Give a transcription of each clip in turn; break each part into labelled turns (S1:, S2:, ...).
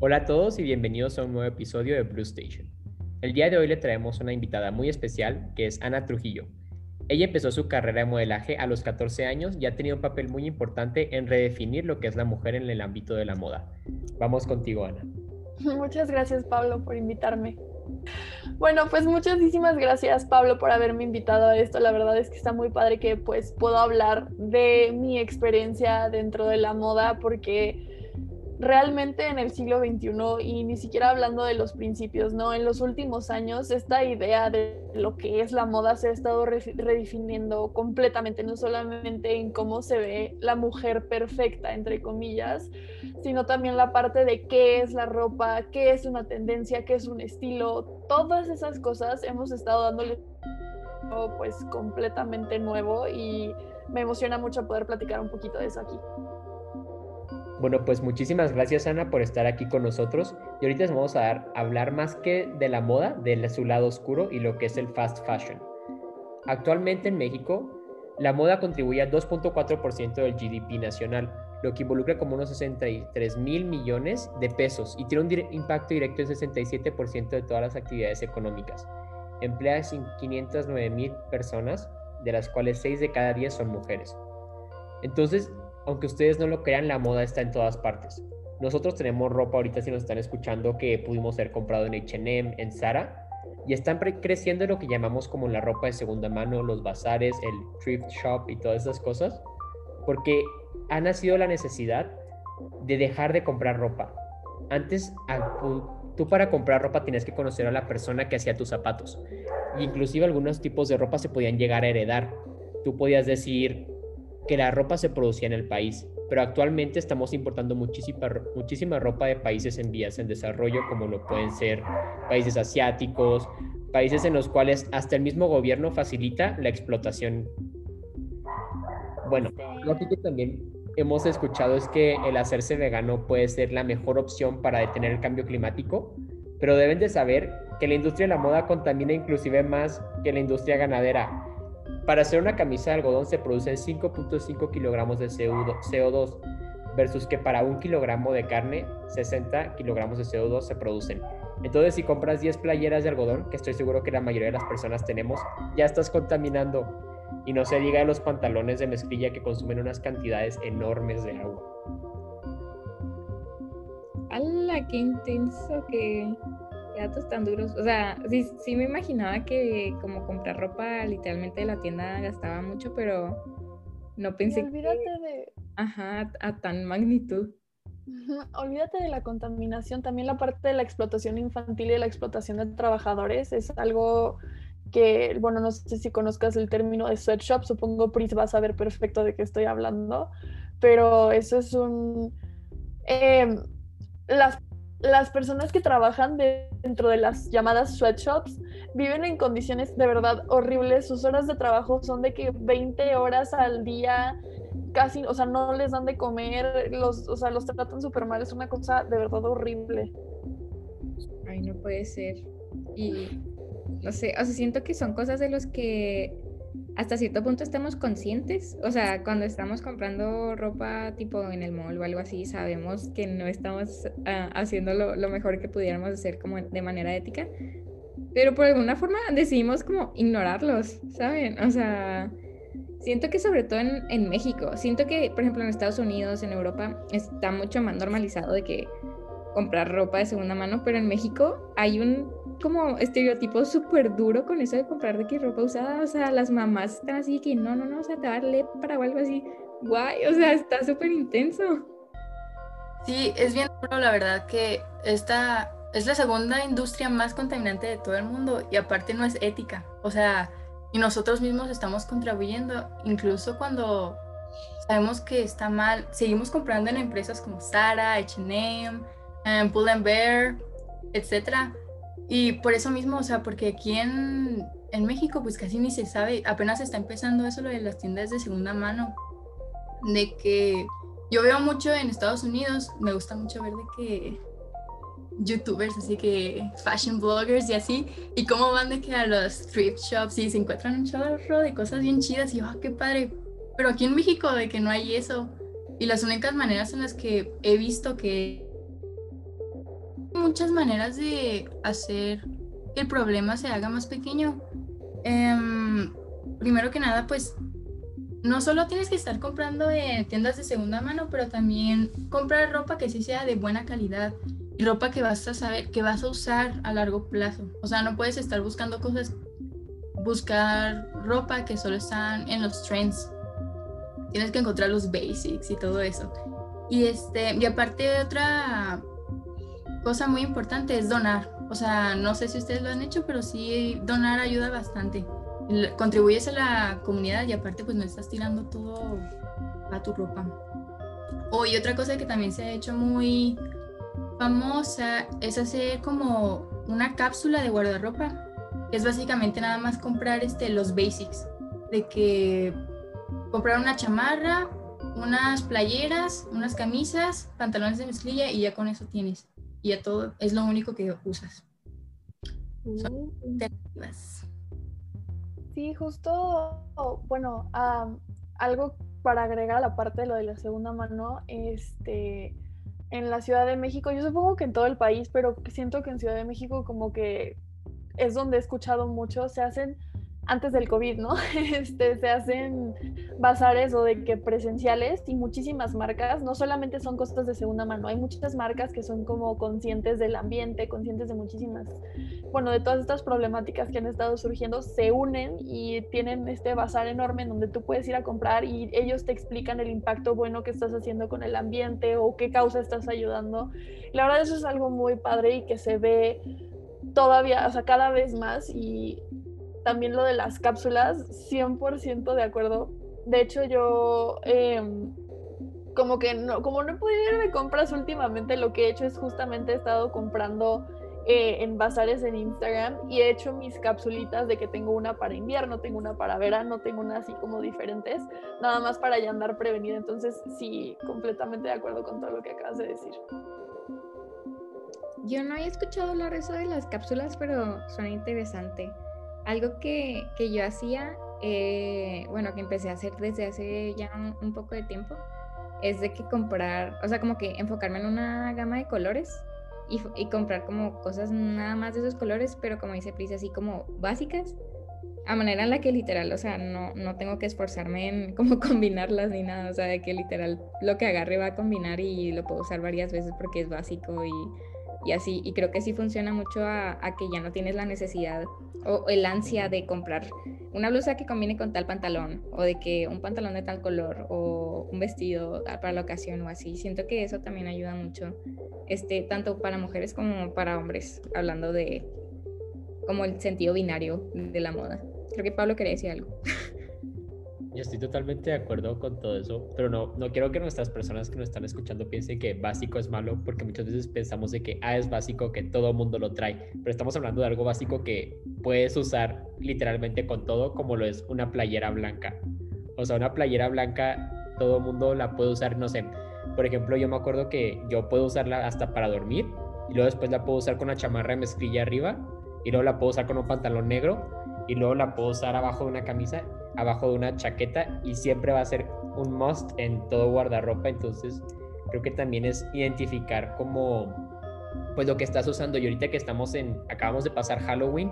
S1: Hola a todos y bienvenidos a un nuevo episodio de Blue Station. El día de hoy le traemos una invitada muy especial que es Ana Trujillo. Ella empezó su carrera de modelaje a los 14 años y ha tenido un papel muy importante en redefinir lo que es la mujer en el ámbito de la moda. Vamos contigo, Ana.
S2: Muchas gracias, Pablo, por invitarme. Bueno, pues muchísimas gracias Pablo por haberme invitado a esto. La verdad es que está muy padre que pues puedo hablar de mi experiencia dentro de la moda porque realmente en el siglo XXI y ni siquiera hablando de los principios, ¿no? En los últimos años esta idea de lo que es la moda se ha estado redefiniendo completamente, no solamente en cómo se ve la mujer perfecta, entre comillas, sino también la parte de qué es la ropa, qué es una tendencia, qué es un estilo, todas esas cosas hemos estado dándole pues completamente nuevo y me emociona mucho poder platicar un poquito de eso aquí.
S1: Bueno, pues muchísimas gracias Ana por estar aquí con nosotros y ahorita les vamos a dar, hablar más que de la moda, de su lado oscuro y lo que es el fast fashion. Actualmente en México, la moda contribuye al 2.4% del GDP nacional, lo que involucra como unos 63 mil millones de pesos y tiene un impacto directo en 67% de todas las actividades económicas. Emplea 509 mil personas, de las cuales 6 de cada 10 son mujeres. Entonces, aunque ustedes no lo crean, la moda está en todas partes. Nosotros tenemos ropa ahorita, si nos están escuchando, que pudimos ser comprado en HM, en Zara, y están creciendo lo que llamamos como la ropa de segunda mano, los bazares, el thrift shop y todas esas cosas, porque ha nacido la necesidad de dejar de comprar ropa. Antes, tú para comprar ropa tienes que conocer a la persona que hacía tus zapatos. Inclusive algunos tipos de ropa se podían llegar a heredar. Tú podías decir, que la ropa se producía en el país, pero actualmente estamos importando muchísima, muchísima ropa de países en vías en desarrollo, como lo pueden ser países asiáticos, países en los cuales hasta el mismo gobierno facilita la explotación. Bueno, lo que también hemos escuchado es que el hacerse vegano puede ser la mejor opción para detener el cambio climático, pero deben de saber que la industria de la moda contamina inclusive más que la industria ganadera para hacer una camisa de algodón se producen 5.5 kilogramos de CO2 versus que para un kilogramo de carne 60 kilogramos de CO2 se producen. Entonces si compras 10 playeras de algodón, que estoy seguro que la mayoría de las personas tenemos, ya estás contaminando. Y no se diga de los pantalones de mezclilla que consumen unas cantidades enormes de agua.
S3: ¡Hala, qué intenso que datos tan duros. O sea, sí, sí me imaginaba que como comprar ropa literalmente de la tienda gastaba mucho, pero no pensé
S2: olvídate de...
S3: Ajá, a tan magnitud.
S2: Olvídate de la contaminación, también la parte de la explotación infantil y de la explotación de trabajadores es algo que, bueno, no sé si conozcas el término de sweatshop, supongo Pris va a saber perfecto de qué estoy hablando, pero eso es un... Eh, las las personas que trabajan dentro de las llamadas sweatshops viven en condiciones de verdad horribles. Sus horas de trabajo son de que 20 horas al día, casi, o sea, no les dan de comer, los, o sea, los tratan súper mal. Es una cosa de verdad horrible.
S3: Ay, no puede ser. Y no sé, o sea, siento que son cosas de los que hasta cierto punto estamos conscientes, o sea, cuando estamos comprando ropa tipo en el mall o algo así, sabemos que no estamos uh, haciendo lo, lo, mejor que pudiéramos hacer como de manera ética, pero por alguna forma decidimos como ignorarlos, ¿saben? O sea, siento que sobre todo en, en México, siento que, por ejemplo, en Estados Unidos, en Europa, está mucho más normalizado de que comprar ropa de segunda mano, pero en México hay un como estereotipo súper duro con eso de comprar de que ropa usada, o sea, las mamás están así que no, no, no, o sea, te va a algo así, guay, o sea, está súper intenso.
S4: Sí, es bien duro, la verdad, que esta es la segunda industria más contaminante de todo el mundo y aparte no es ética, o sea, y nosotros mismos estamos contribuyendo, incluso cuando sabemos que está mal, seguimos comprando en empresas como Zara, H&M, um, Pull and Bear, etcétera. Y por eso mismo, o sea, porque aquí en, en México pues casi ni se sabe, apenas está empezando eso lo de las tiendas de segunda mano, de que yo veo mucho en Estados Unidos, me gusta mucho ver de que youtubers, así que fashion bloggers y así, y cómo van de que a los thrift shops y se encuentran un chorro de cosas bien chidas y oh, qué padre, pero aquí en México de que no hay eso, y las únicas maneras en las que he visto que muchas maneras de hacer que el problema se haga más pequeño. Em, primero que nada, pues no solo tienes que estar comprando en tiendas de segunda mano, pero también comprar ropa que sí sea de buena calidad y ropa que vas a saber que vas a usar a largo plazo. O sea, no puedes estar buscando cosas, buscar ropa que solo están en los trends. Tienes que encontrar los basics y todo eso. Y este, y aparte otra cosa muy importante es donar. O sea, no sé si ustedes lo han hecho, pero sí donar ayuda bastante contribuyes a la comunidad y aparte pues no estás tirando todo a tu ropa. Oh, y otra cosa que también se ha hecho muy famosa es hacer como una cápsula de guardarropa. Es básicamente nada más comprar este, los basics. De que comprar una chamarra, unas playeras, unas camisas, pantalones de mezclilla y ya con eso tienes. Y ya todo es lo único que usas. Son uh. alternativas.
S2: Sí, justo, bueno, algo para agregar a la parte de lo de la segunda mano, este, en la Ciudad de México, yo supongo que en todo el país, pero siento que en Ciudad de México como que es donde he escuchado mucho, se hacen antes del COVID, ¿no? Este, se hacen bazares o de que presenciales y muchísimas marcas, no solamente son cosas de segunda mano, hay muchas marcas que son como conscientes del ambiente, conscientes de muchísimas, bueno, de todas estas problemáticas que han estado surgiendo, se unen y tienen este bazar enorme en donde tú puedes ir a comprar y ellos te explican el impacto bueno que estás haciendo con el ambiente o qué causa estás ayudando. La verdad eso es algo muy padre y que se ve todavía, o sea, cada vez más y también lo de las cápsulas, 100% de acuerdo. De hecho, yo em, como que no, como no he podido ir de compras últimamente, lo que he hecho es justamente he estado comprando eh, en bazares en Instagram y he hecho mis capsulitas de que tengo una para invierno, tengo una para verano, tengo una así como diferentes, nada más para ya andar prevenida. Entonces, sí, completamente de acuerdo con todo lo que acabas de decir.
S3: Yo no había escuchado hablar eso de las cápsulas, pero suena interesante. Algo que, yo hacía, eh, bueno, que empecé a hacer desde hace ya un, poco de tiempo, es de que comprar, o sea, como que enfocarme en una gama de colores y, comprar como cosas nada más de esos colores, pero como dice Pris, así como básicas, a manera en la que literal, o sea, no, no tengo que esforzarme en cómo combinarlas ni nada, o sea, de que literal lo que agarre va a combinar y lo puedo usar varias veces porque es básico y y así. Y creo que sí funciona mucho a, que ya no tienes la necesidad o el ansia de comprar una blusa que combine con tal pantalón o de que un pantalón de tal color o un vestido para la ocasión o así. Siento que eso también ayuda mucho, este, tanto para mujeres como para hombres, hablando de como el sentido binario de la moda. Creo que Pablo quería decir algo.
S1: Estoy totalmente de acuerdo con todo eso, pero no, no quiero que nuestras personas que nos están escuchando piensen que básico es malo, porque muchas veces pensamos de que ah, es básico, que todo mundo lo trae, pero estamos hablando de algo básico que puedes usar literalmente con todo, como lo es una playera blanca. O sea, una playera blanca, todo mundo la puede usar, no sé. Por ejemplo, yo me acuerdo que yo puedo usarla hasta para dormir, y luego después la puedo usar con una chamarra de mezclilla arriba, y luego la puedo usar con un pantalón negro, y luego la puedo usar abajo de una camisa abajo de una chaqueta y siempre va a ser un must en todo guardarropa. Entonces, creo que también es identificar como pues lo que estás usando. Y ahorita que estamos en, acabamos de pasar Halloween,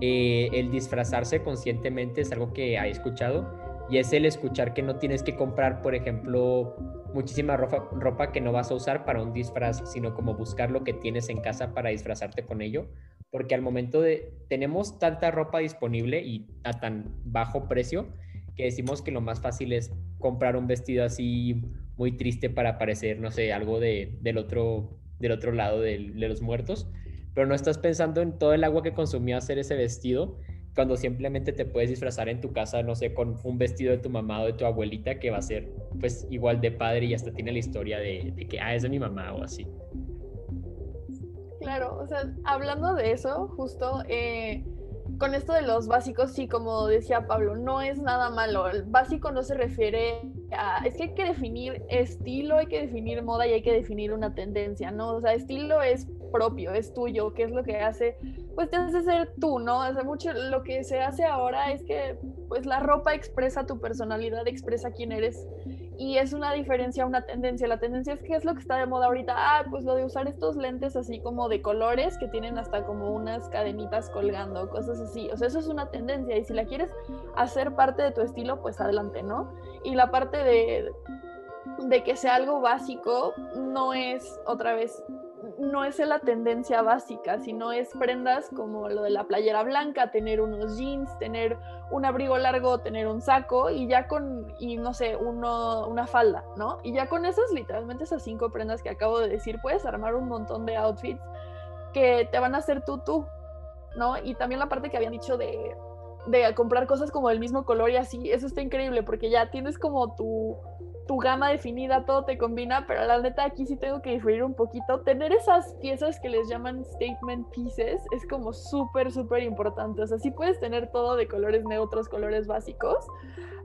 S1: eh, el disfrazarse conscientemente es algo que he escuchado y es el escuchar que no tienes que comprar, por ejemplo, muchísima ropa, ropa que no vas a usar para un disfraz, sino como buscar lo que tienes en casa para disfrazarte con ello porque al momento de, tenemos tanta ropa disponible y a tan bajo precio que decimos que lo más fácil es comprar un vestido así muy triste para parecer, no sé, algo de, del, otro, del otro lado de, los muertos, pero no estás pensando en todo el agua que consumió hacer ese vestido cuando simplemente te puedes disfrazar en tu casa, no sé, con un vestido de tu mamá o de tu abuelita que va a ser pues igual de padre y hasta tiene la historia de, de que, ah, es de mi mamá o así.
S2: Claro, o sea, hablando de eso, justo eh, con esto de los básicos, sí, como decía Pablo, no es nada malo. El básico no se refiere a. Es que hay que definir estilo, hay que definir moda y hay que definir una tendencia, ¿no? O sea, estilo es propio, es tuyo, ¿qué es lo que hace? Pues te hace ser tú, ¿no? O sea, mucho lo que se hace ahora es que, pues la ropa expresa tu personalidad, expresa quién eres y es una diferencia, una tendencia. La tendencia es que es lo que está de moda ahorita. Ah, pues lo de usar estos lentes así como de colores que tienen hasta como unas cadenitas colgando, cosas así. O sea, eso es una tendencia y si la quieres hacer parte de tu estilo, pues adelante, ¿no? Y la parte de, de que sea algo básico no es otra vez no es la tendencia básica, sino es prendas como lo de la playera blanca, tener unos jeans, tener un abrigo largo, tener un saco y ya con, y no sé, uno, una falda, ¿no? Y ya con esas, literalmente esas cinco prendas que acabo de decir, puedes armar un montón de outfits que te van a hacer tú, tú, ¿no? Y también la parte que habían dicho de, de comprar cosas como del mismo color y así, eso está increíble porque ya tienes como tu tu gama definida, todo te combina, pero la neta aquí sí tengo que diferir un poquito. Tener esas piezas que les llaman statement pieces es como súper, súper importante. O sea, sí puedes tener todo de colores neutros, colores básicos,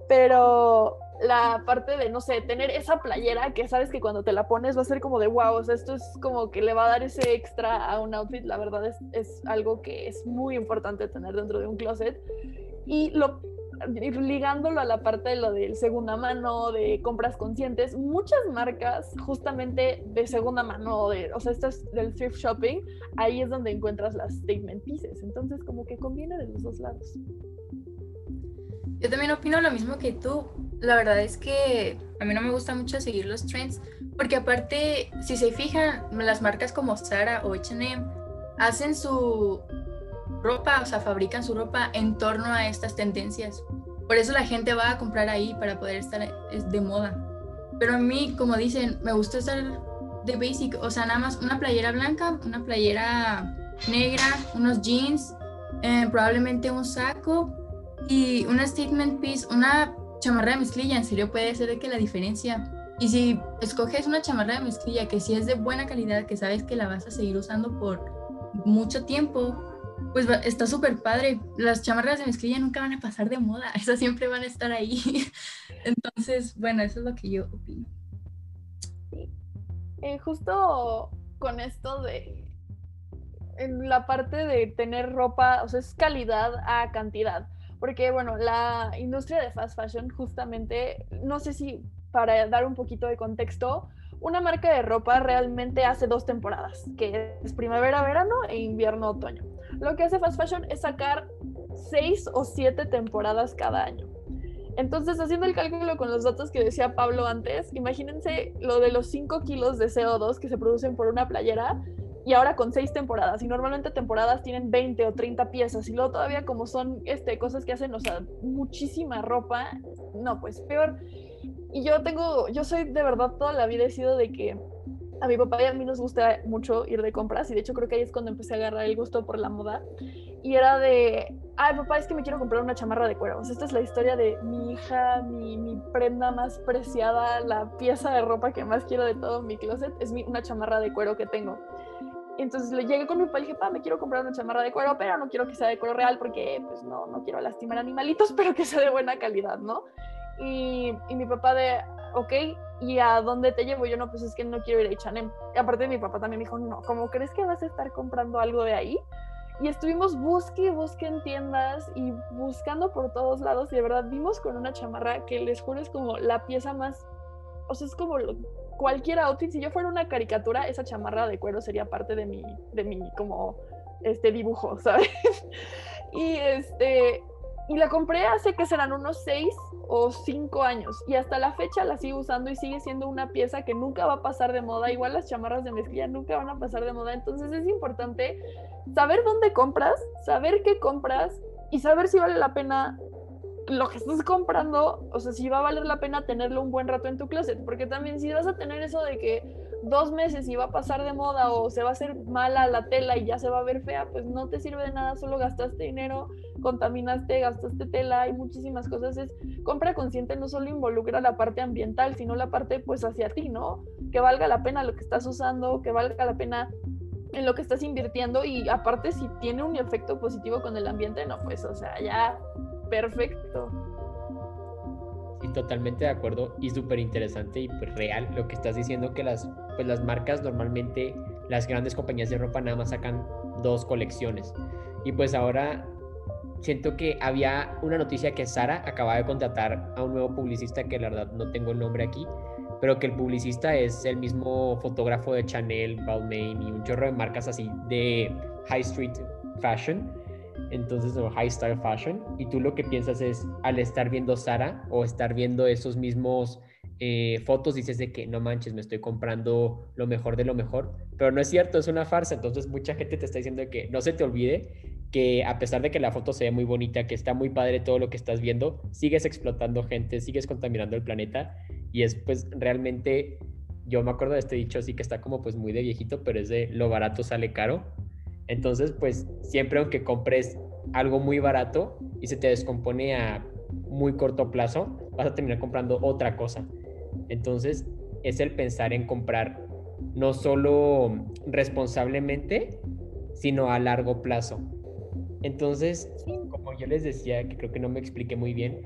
S2: pero la parte de, no sé, tener esa playera que sabes que cuando te la pones va a ser como de wow, o sea, esto es como que le va a dar ese extra a un outfit, la verdad es, es algo que es muy importante tener dentro de un closet. Y lo ligándolo a la parte de lo del segunda mano, de compras conscientes, muchas marcas justamente de segunda mano, de, o sea, esto es del thrift shopping, ahí es donde encuentras las statement pieces. Entonces, como que conviene de los dos lados.
S4: Yo también opino lo mismo que tú. La verdad es que a mí no me gusta mucho seguir los trends, porque aparte, si se fijan, las marcas como Zara o H&M hacen su ropa, o sea, fabrican su ropa en torno a estas tendencias. Por eso la gente va a comprar ahí para poder estar de moda. Pero a mí, como dicen, me gusta estar de basic, o sea, nada más una playera blanca, una playera negra, unos jeans, eh, probablemente un saco y una statement piece, una chamarra de mezclilla, en serio puede ser de que la diferencia. Y si escoges una chamarra de mezclilla que si es de buena calidad, que sabes que la vas a seguir usando por mucho tiempo, pues está súper padre. Las chamarras de mezclilla nunca van a pasar de moda, esas siempre van a estar ahí. Entonces, bueno, eso es lo que yo opino.
S2: Sí. Eh, justo con esto de en la parte de tener ropa, o sea, es calidad a cantidad. Porque, bueno, la industria de fast fashion, justamente, no sé si para dar un poquito de contexto, una marca de ropa realmente hace dos temporadas, que es primavera-verano e invierno-otoño. Lo que hace fast fashion es sacar seis o siete temporadas cada año. Entonces, haciendo el cálculo con los datos que decía Pablo antes, imagínense lo de los 5 kilos de CO2 que se producen por una playera y ahora con seis temporadas. Y normalmente temporadas tienen 20 o 30 piezas. Y luego todavía como son este, cosas que hacen, o sea, muchísima ropa, no, pues peor. Y yo tengo, yo soy de verdad toda la vida he sido de que a mi papá y a mí nos gusta mucho ir de compras y de hecho creo que ahí es cuando empecé a agarrar el gusto por la moda y era de, ay papá, es que me quiero comprar una chamarra de cuero. esta es la historia de mi hija, mi, mi, prenda más preciada, la pieza de ropa que más quiero de todo mi closet, es mi, una chamarra de cuero que tengo. entonces le llegué con mi papá y dije, papá, me quiero comprar una chamarra de cuero, pero no quiero que sea de cuero real porque pues no, no quiero lastimar animalitos, pero que sea de buena calidad, ¿no? Y, y mi papá de, ok, ¿y a dónde te llevo? Yo no, pues es que no quiero ir a H&M. Aparte mi papá también me dijo, no, ¿cómo crees que vas a estar comprando algo de ahí? Y estuvimos busque y busque en tiendas y buscando por todos lados y de verdad vimos con una chamarra que les juro es como la pieza más, o sea, es como cualquier outfit, si yo fuera una caricatura, esa chamarra de cuero sería parte de mi, de mi como, este dibujo, ¿sabes? y este, y la compré hace que serán unos seis o cinco años y hasta la fecha la sigo usando y sigue siendo una pieza que nunca va a pasar de moda. Igual las chamarras de mezclilla nunca van a pasar de moda. Entonces es importante saber dónde compras, saber qué compras y saber si vale la pena lo que estás comprando, o sea, si va a valer la pena tenerlo un buen rato en tu closet, porque también si vas a tener eso de que dos meses y va a pasar de moda o se va a hacer mala la tela y ya se va a ver fea, pues no te sirve de nada, solo gastaste dinero, contaminaste, gastaste tela y muchísimas cosas. Es compra consciente no solo involucra la parte ambiental, sino la parte pues hacia ti, ¿no? Que valga la pena lo que estás usando, que valga la pena en lo que estás invirtiendo y aparte si tiene un efecto positivo con el ambiente, no, pues o sea, ya perfecto.
S1: Sí, totalmente de acuerdo y súper interesante y pues real lo que estás diciendo que las, pues las marcas normalmente, las grandes compañías de ropa nada más sacan dos colecciones. Y pues ahora siento que había una noticia que Sara acaba de contratar a un nuevo publicista que la verdad no tengo el nombre aquí, pero que el publicista es el mismo fotógrafo de Chanel, Balmain y un chorro de marcas así de high street fashion, entonces o high style fashion, y tú lo que piensas es al estar viendo Sara o estar viendo esos mismos eh, fotos dices de que no manches, me estoy comprando lo mejor de lo mejor, pero no es cierto, es una farsa, entonces mucha gente te está diciendo que no se te olvide que a pesar de que la foto se ve muy bonita, que está muy padre todo lo que estás viendo, sigues explotando gente, sigues contaminando el planeta y es pues realmente, yo me acuerdo de este dicho así que está como pues muy de viejito, pero es de lo barato sale caro. Entonces pues siempre aunque compres algo muy barato y se te descompone a muy corto plazo, vas a terminar comprando otra cosa. Entonces es el pensar en comprar no solo responsablemente, sino a largo plazo. Entonces, como yo les decía, que creo que no me expliqué muy bien,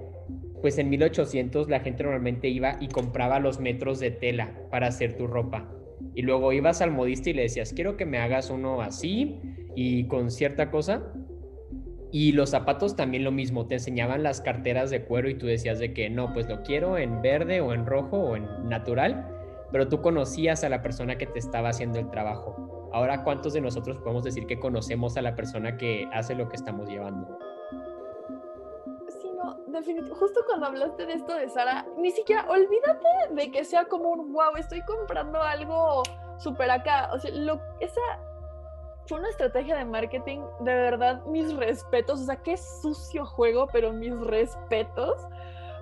S1: pues en 1800 la gente normalmente iba y compraba los metros de tela para hacer tu ropa. Y luego ibas al modista y le decías, quiero que me hagas uno así y con cierta cosa. Y los zapatos también lo mismo, te enseñaban las carteras de cuero y tú decías de que no, pues lo quiero en verde o en rojo o en natural, pero tú conocías a la persona que te estaba haciendo el trabajo. Ahora, ¿cuántos de nosotros podemos decir que conocemos a la persona que hace lo que estamos llevando?
S2: Definitivamente. Justo cuando hablaste de esto de Sara, ni siquiera olvídate de que sea como un wow, estoy comprando algo súper acá. O sea, lo, esa fue una estrategia de marketing, de verdad, mis respetos. O sea, qué sucio juego, pero mis respetos.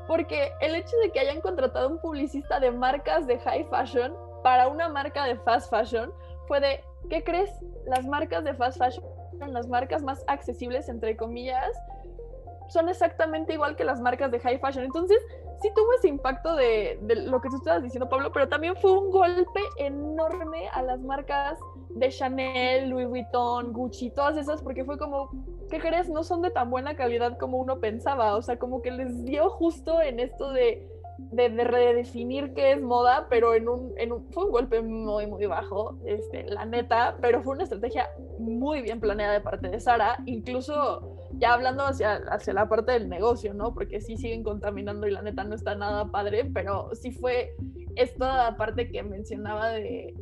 S2: Porque el hecho de que hayan contratado un publicista de marcas de high fashion para una marca de fast fashion fue de ¿qué crees? Las marcas de fast fashion, las marcas más accesibles, entre comillas, son exactamente igual que las marcas de high fashion. Entonces, sí tuvo ese impacto de, lo que tú estabas diciendo, Pablo, pero también fue un golpe enorme a las marcas de Chanel, Louis Vuitton, Gucci, todas esas, porque fue como, ¿qué crees? No son de tan buena calidad como uno pensaba. O sea, como que les dio justo en esto de de, redefinir qué es moda, pero en un, en un, fue un golpe muy, muy bajo, este, la neta, pero fue una estrategia muy bien planeada de parte de Sara, incluso ya hablando hacia, hacia la parte del negocio, ¿no? Porque sí siguen contaminando y la neta no está nada padre, pero sí fue esta parte que mencionaba de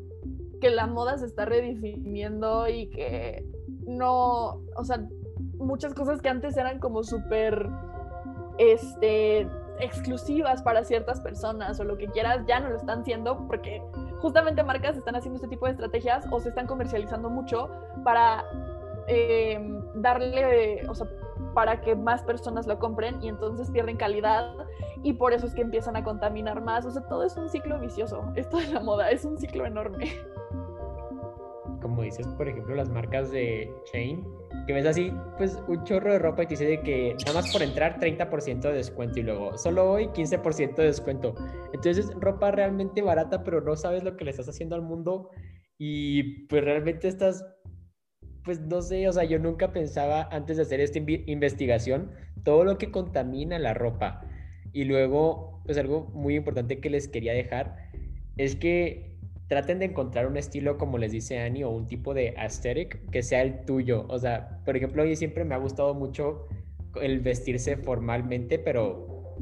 S2: que la moda se está redefiniendo y que no, o sea, muchas cosas que antes eran como súper, este, exclusivas para ciertas personas o lo que quieras, ya no lo están haciendo porque justamente marcas están haciendo este tipo de estrategias o se están comercializando mucho para eh, darle, o sea, para que más personas lo compren y entonces pierden calidad y por eso es que empiezan a contaminar más. O sea, todo es un ciclo vicioso. Esto de la moda es un ciclo enorme.
S1: Como dices, por ejemplo, las marcas de Chain que ves así, pues un chorro de ropa y te dice de que nada más por entrar 30% de descuento y luego solo hoy 15% de descuento. Entonces ropa realmente barata, pero no sabes lo que le estás haciendo al mundo y pues realmente estás, pues no sé, o sea, yo nunca pensaba antes de hacer esta investigación todo lo que contamina la ropa. Y luego, pues algo muy importante que les quería dejar es que traten de encontrar un estilo, como les dice Annie, o un tipo de aesthetic que sea el tuyo. O sea, por ejemplo, a mí siempre me ha gustado mucho el vestirse formalmente, pero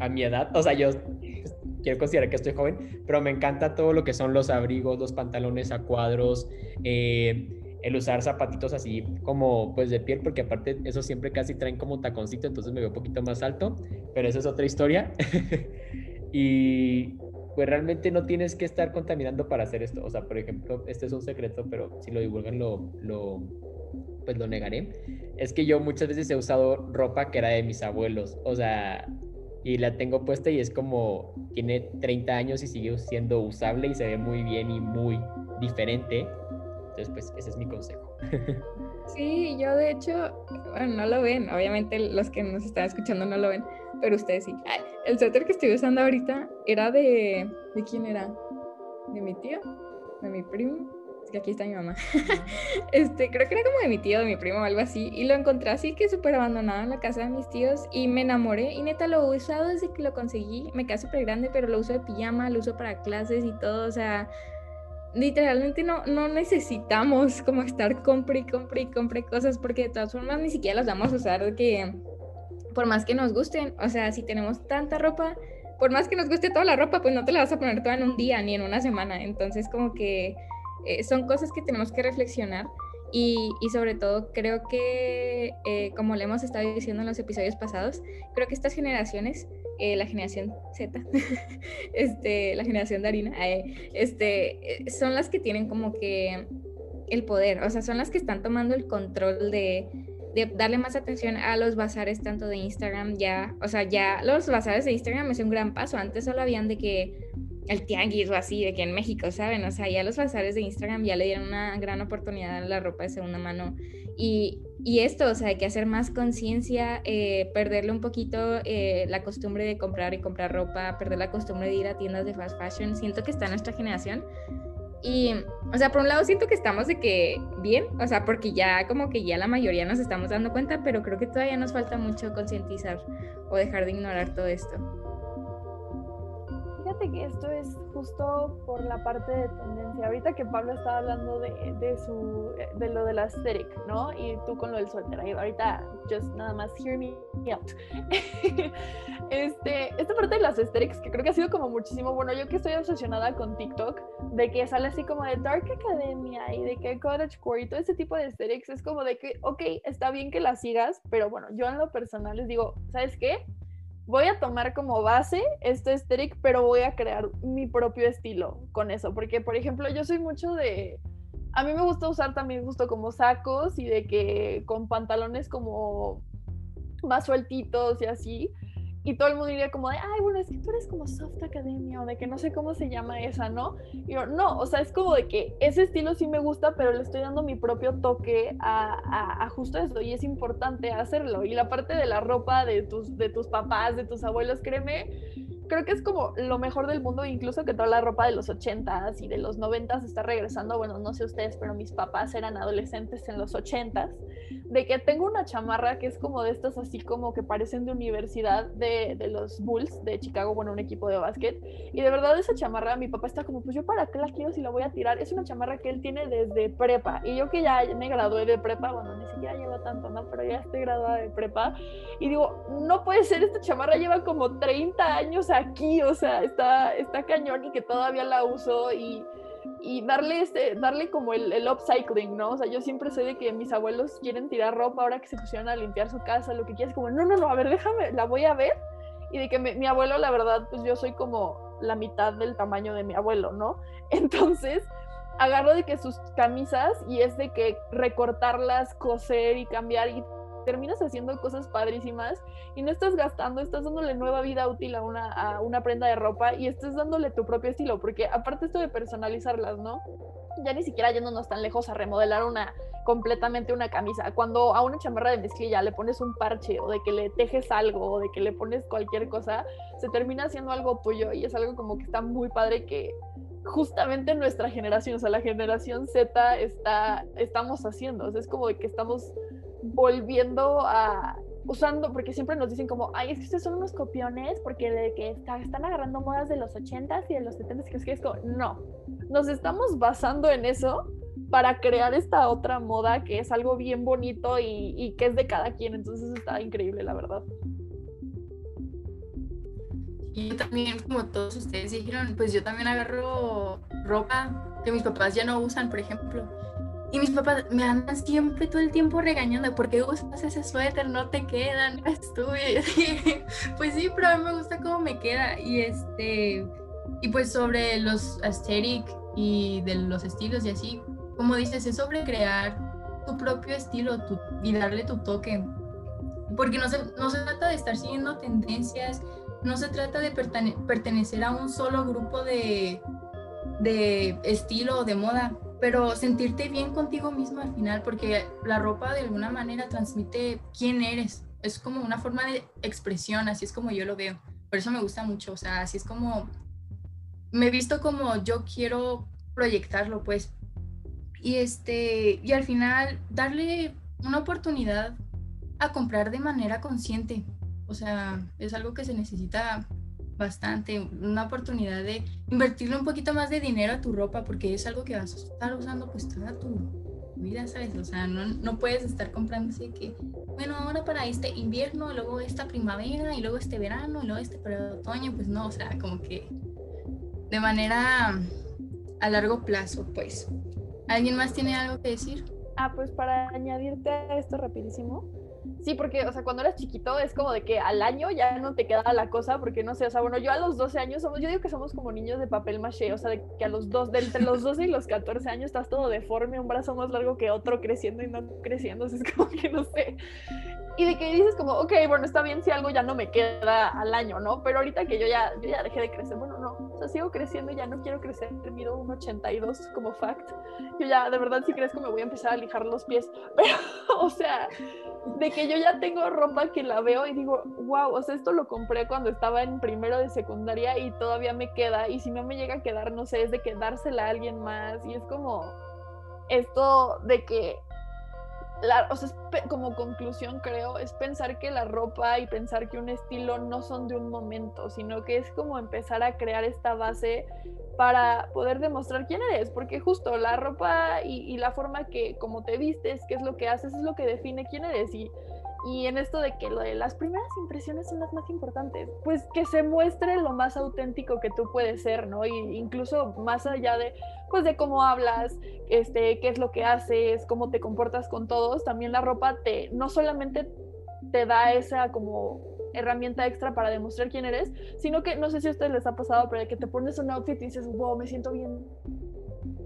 S1: a mi edad, o sea, yo quiero considerar que estoy joven, pero me encanta todo lo que son los abrigos, los pantalones a cuadros, eh, el usar zapatitos así como pues de piel, porque aparte eso siempre casi traen como taconcito, entonces me veo un poquito más alto, pero esa es otra historia. y pues realmente no tienes que estar contaminando para hacer esto. O sea, por ejemplo, este es un secreto, pero si lo divulgan lo, lo, pues lo negaré. Es que yo muchas veces he usado ropa que era de mis abuelos. O sea, y la tengo puesta y es como, tiene 30 años y sigue siendo usable y se ve muy bien y muy diferente. Entonces, pues ese es mi consejo.
S3: Sí, yo de hecho, bueno, no lo ven, obviamente los que nos están escuchando no lo ven, pero ustedes sí. el suéter que estoy usando ahorita era de... ¿De quién era? ¿De mi tío? ¿De mi primo? Es que aquí está mi mamá. este, creo que era como de mi tío, de mi primo o algo así. Y lo encontré así que súper abandonado en la casa de mis tíos y me enamoré. Y neta lo he usado desde que lo conseguí. Me queda súper grande, pero lo uso de pijama, lo uso para clases y todo. O sea, literalmente no, no necesitamos como estar compre y compre y compre cosas porque de todas formas ni siquiera las vamos a usar que por más que nos gusten, o sea, si tenemos tanta ropa, por más que nos guste toda la ropa, pues no te la vas a poner toda en un día ni en una semana. Entonces como que eh, son cosas que tenemos que reflexionar y, y sobre todo creo que, eh, como le hemos estado diciendo en los episodios pasados, creo que estas generaciones, eh, la generación Z, este, la generación de harina, este, son las que tienen como que el poder, o sea, son las que están tomando el control de, de darle más atención a los bazares tanto de Instagram ya, o sea, ya los bazares de Instagram es un gran paso, antes solo habían de que el tianguis o así, de que en México, ¿saben? O sea, ya los bazares de Instagram ya le dieron una gran oportunidad a la ropa de segunda mano. Y, y esto, o sea, hay que hacer más conciencia, eh, perderle un poquito eh, la costumbre de comprar y comprar ropa, perder la costumbre de ir a tiendas de fast fashion, siento que está nuestra generación y, o sea, por un lado siento que estamos de que bien, o sea, porque ya como que ya la mayoría nos estamos dando cuenta, pero creo que todavía nos falta mucho concientizar o dejar de ignorar todo esto
S2: que esto es justo por la parte de tendencia. Ahorita que Pablo estaba hablando de, de, su, de lo de la aesthetic, ¿no? Y tú con lo del suéter. Ahorita, just nada más, hear me out. este, esta parte de las aesthetics, que creo que ha sido como muchísimo, bueno, yo que estoy obsesionada con TikTok, de que sale así como de Dark Academia y de que Cottagecore y todo ese tipo de aesthetics, es como de que, ok, está bien que la sigas, pero bueno, yo en lo personal les digo, ¿sabes qué? Voy a tomar como base este aesthetic, pero voy a crear mi propio estilo con eso. Porque, por ejemplo, yo soy mucho de. A mí me gusta usar también justo como sacos y de que con pantalones como más sueltitos y así y todo el mundo diría como de, ay, bueno, es que tú eres como soft academia o de que no sé cómo se llama esa, ¿no? Y yo, no, o sea, es como de que ese estilo sí me gusta, pero le estoy dando mi propio toque a, a, a, justo eso y es importante hacerlo. Y la parte de la ropa de tus, de tus papás, de tus abuelos, créeme, creo que es como lo mejor del mundo, incluso que toda la ropa de los 80s y de los 90s está regresando. Bueno, no sé ustedes, pero mis papás eran adolescentes en los 80s. De que tengo una chamarra que es como de estas, así como que parecen de universidad de, de los Bulls de Chicago, bueno, un equipo de básquet. Y de verdad, esa chamarra, mi papá está como, pues yo para qué la quiero si la voy a tirar. Es una chamarra que él tiene desde prepa. Y yo que ya me gradué de prepa, bueno, ni siquiera llevo tanto, ¿no? Pero ya estoy graduada de prepa. Y digo, no puede ser, esta chamarra lleva como 30 años aquí, o sea, está, está cañón y que todavía la uso y, y darle, este, darle como el, el, upcycling, ¿no? O sea, yo siempre sé de que mis abuelos quieren tirar ropa ahora que se pusieron a limpiar su casa, lo que quieras, como, no, no, no, a ver, déjame, la voy a ver. Y de que mi, mi abuelo, la verdad, pues yo soy como la mitad del tamaño de mi abuelo, ¿no? Entonces, agarro de que sus camisas y es de que recortarlas, coser y cambiar y terminas haciendo cosas padrísimas y no estás gastando, estás dándole nueva vida útil a una, a una prenda de ropa y estás dándole tu propio estilo, porque aparte esto de personalizarlas, ¿no? Ya ni siquiera yéndonos tan lejos a remodelar una completamente una camisa. Cuando a una chamarra de mezclilla le pones un parche o de que le tejes algo o de que le pones cualquier cosa, se termina haciendo algo tuyo y es algo como que está muy padre que justamente nuestra generación, o sea, la generación Z está, estamos haciendo. O sea, es como de que estamos volviendo a usando, porque siempre nos dicen como, ay, es que ustedes son unos copiones porque de que está, están agarrando modas de los 80s y de los 70s, que es que es como, no, nos estamos basando en eso para crear esta otra moda que es algo bien bonito y, que es de cada quien, entonces está increíble, la verdad.
S4: Y también, como todos ustedes dijeron, pues yo también agarro ropa que mis papás ya no usan, por ejemplo y mis papás me andan siempre todo el tiempo regañando, ¿por qué usas ese suéter? No te queda, no es tuyo. Pues sí, pero a mí me gusta cómo me queda. Y este, y pues sobre los aesthetic y de los estilos y así, como dices, es sobre crear tu propio estilo tu, y darle tu toque. Porque no se, no se trata de estar siguiendo tendencias, no se trata de pertenecer a un solo grupo de, de estilo o de moda pero sentirte bien contigo mismo al final, porque la ropa de alguna manera transmite quién eres. Es como una forma de expresión, así es como yo lo veo. Por eso me gusta mucho, o sea, así es como me he visto como yo quiero proyectarlo, pues. Y este, y al final darle una oportunidad a comprar de manera consciente. O sea, es algo que se necesita bastante, una oportunidad de invertirle un poquito más de dinero a tu ropa porque es algo que vas a estar usando pues toda tu vida, ¿sabes? O sea, no, no puedes estar comprando así que, bueno, ahora para este invierno, luego esta primavera y luego este verano y luego este para otoño, pues no, o sea, como que de manera a largo plazo, pues. ¿Alguien más tiene algo que decir?
S2: Ah, pues para añadirte a esto rapidísimo, Sí, porque, o sea, cuando eras chiquito es como de que al año ya no te queda la cosa, porque no sé, o sea, bueno, yo a los 12 años somos, yo digo que somos como niños de papel maché, o sea, de que a los dos, de entre los 12 y los 14 años estás todo deforme, un brazo más largo que otro, creciendo y no creciendo, o es como que no sé. Y de que dices como, ok, bueno, está bien si algo ya no me queda al año, ¿no? Pero ahorita que yo ya, yo ya dejé de crecer, bueno, no, o sea, sigo creciendo ya no quiero crecer, mido un 82 como fact. Yo ya, de verdad, si que me voy a empezar a lijar los pies, pero, o sea, de que yo ya tengo ropa que la veo y digo, wow, o sea, esto lo compré cuando estaba en primero de secundaria y todavía me queda, y si no me llega a quedar, no sé, es de quedársela a alguien más, y es como esto de que la, o sea, como conclusión creo, es pensar que la ropa y pensar que un estilo no son de un momento, sino que es como empezar a crear esta base para poder demostrar quién eres, porque justo la ropa y, y la forma que como te vistes, qué es lo que haces, es lo que define quién eres. Y y en esto de que lo de las primeras impresiones son las más importantes, pues que se muestre lo más auténtico que tú puedes ser, ¿no? Y incluso más allá de, pues de cómo hablas, este, qué es lo que haces, cómo te comportas con todos, también la ropa te, no solamente te da esa como herramienta extra para demostrar quién eres, sino que no sé si a ustedes les ha pasado, pero de que te pones un outfit y dices, wow, me siento bien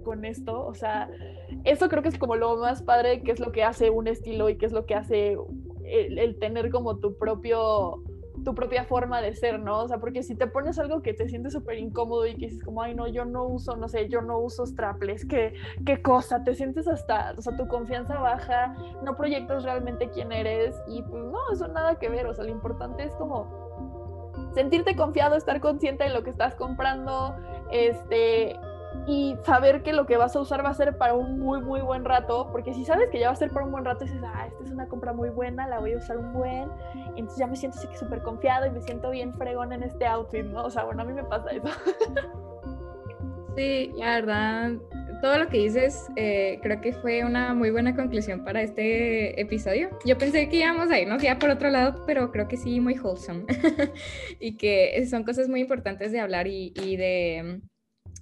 S2: con esto, o sea, eso creo que es como lo más padre, que es lo que hace un estilo y qué es lo que hace el, tener como tu propio tu propia forma de ser, ¿no? O sea, porque si te pones algo que te sientes súper incómodo y que dices como, ay, no, yo no uso, no sé, yo no uso straples, ¿qué, qué cosa, te sientes hasta, o sea, tu confianza baja, no proyectas realmente quién eres y pues no, eso nada que ver, o sea, lo importante es como sentirte confiado, estar consciente de lo que estás comprando, este, y saber que lo que vas a usar va a ser para un muy, muy buen rato, porque si sabes que ya va a ser para un buen rato, dices, ah, esta es una compra muy buena, la voy a usar un buen, y entonces ya me siento así que súper confiado y me siento bien fregón en este outfit, ¿no? O sea, bueno, a mí me pasa eso.
S3: Sí, la verdad, todo lo que dices eh, creo que fue una muy buena conclusión para este episodio. Yo pensé que íbamos a irnos ya por otro lado, pero creo que sí, muy wholesome. y que son cosas muy importantes de hablar y de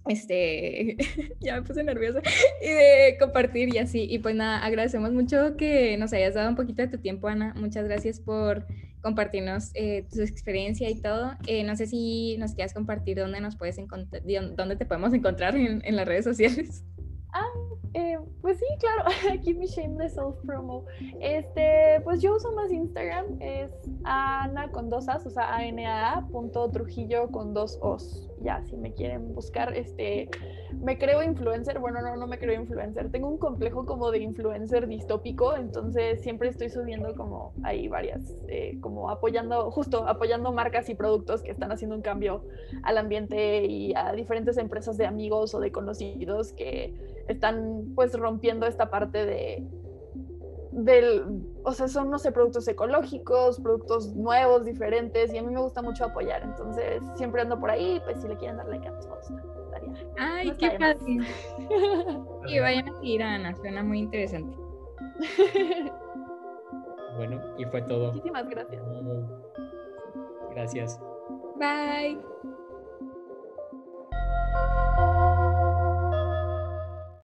S3: este, ya me puse nerviosa, y de compartir y así. Y pues nada, agradecemos mucho que nos hayas dado un poquito de tu tiempo, Ana. Muchas gracias por compartirnos eh, tu experiencia y todo. Eh, no sé si nos quieras compartir dónde nos puedes encontrar, dónde te podemos encontrar en, en las redes sociales.
S2: Ah, eh, pues sí, claro, aquí mi shame de self promo. Este, pues yo uso más Instagram, es Ana con dos As, o sea, A punto Trujillo con dos Os. Ya, si me quieren buscar, este, me creo influencer, bueno, no, no me creo influencer, tengo un complejo como de influencer distópico, entonces siempre estoy subiendo como ahí varias, eh, como apoyando, justo apoyando marcas y productos que están haciendo un cambio al ambiente y a diferentes empresas de amigos o de conocidos que están pues rompiendo esta parte de del, o sea, son, no sé, productos ecológicos, productos nuevos, diferentes, y a mí me gusta mucho apoyar, entonces siempre ando por ahí, pues si le quieren dar like a mis fotos,
S3: Ay, qué fácil. y vayan a seguir a Ana, suena muy interesante.
S1: bueno, y fue todo.
S2: Muchísimas gracias.
S1: Gracias.
S3: Bye.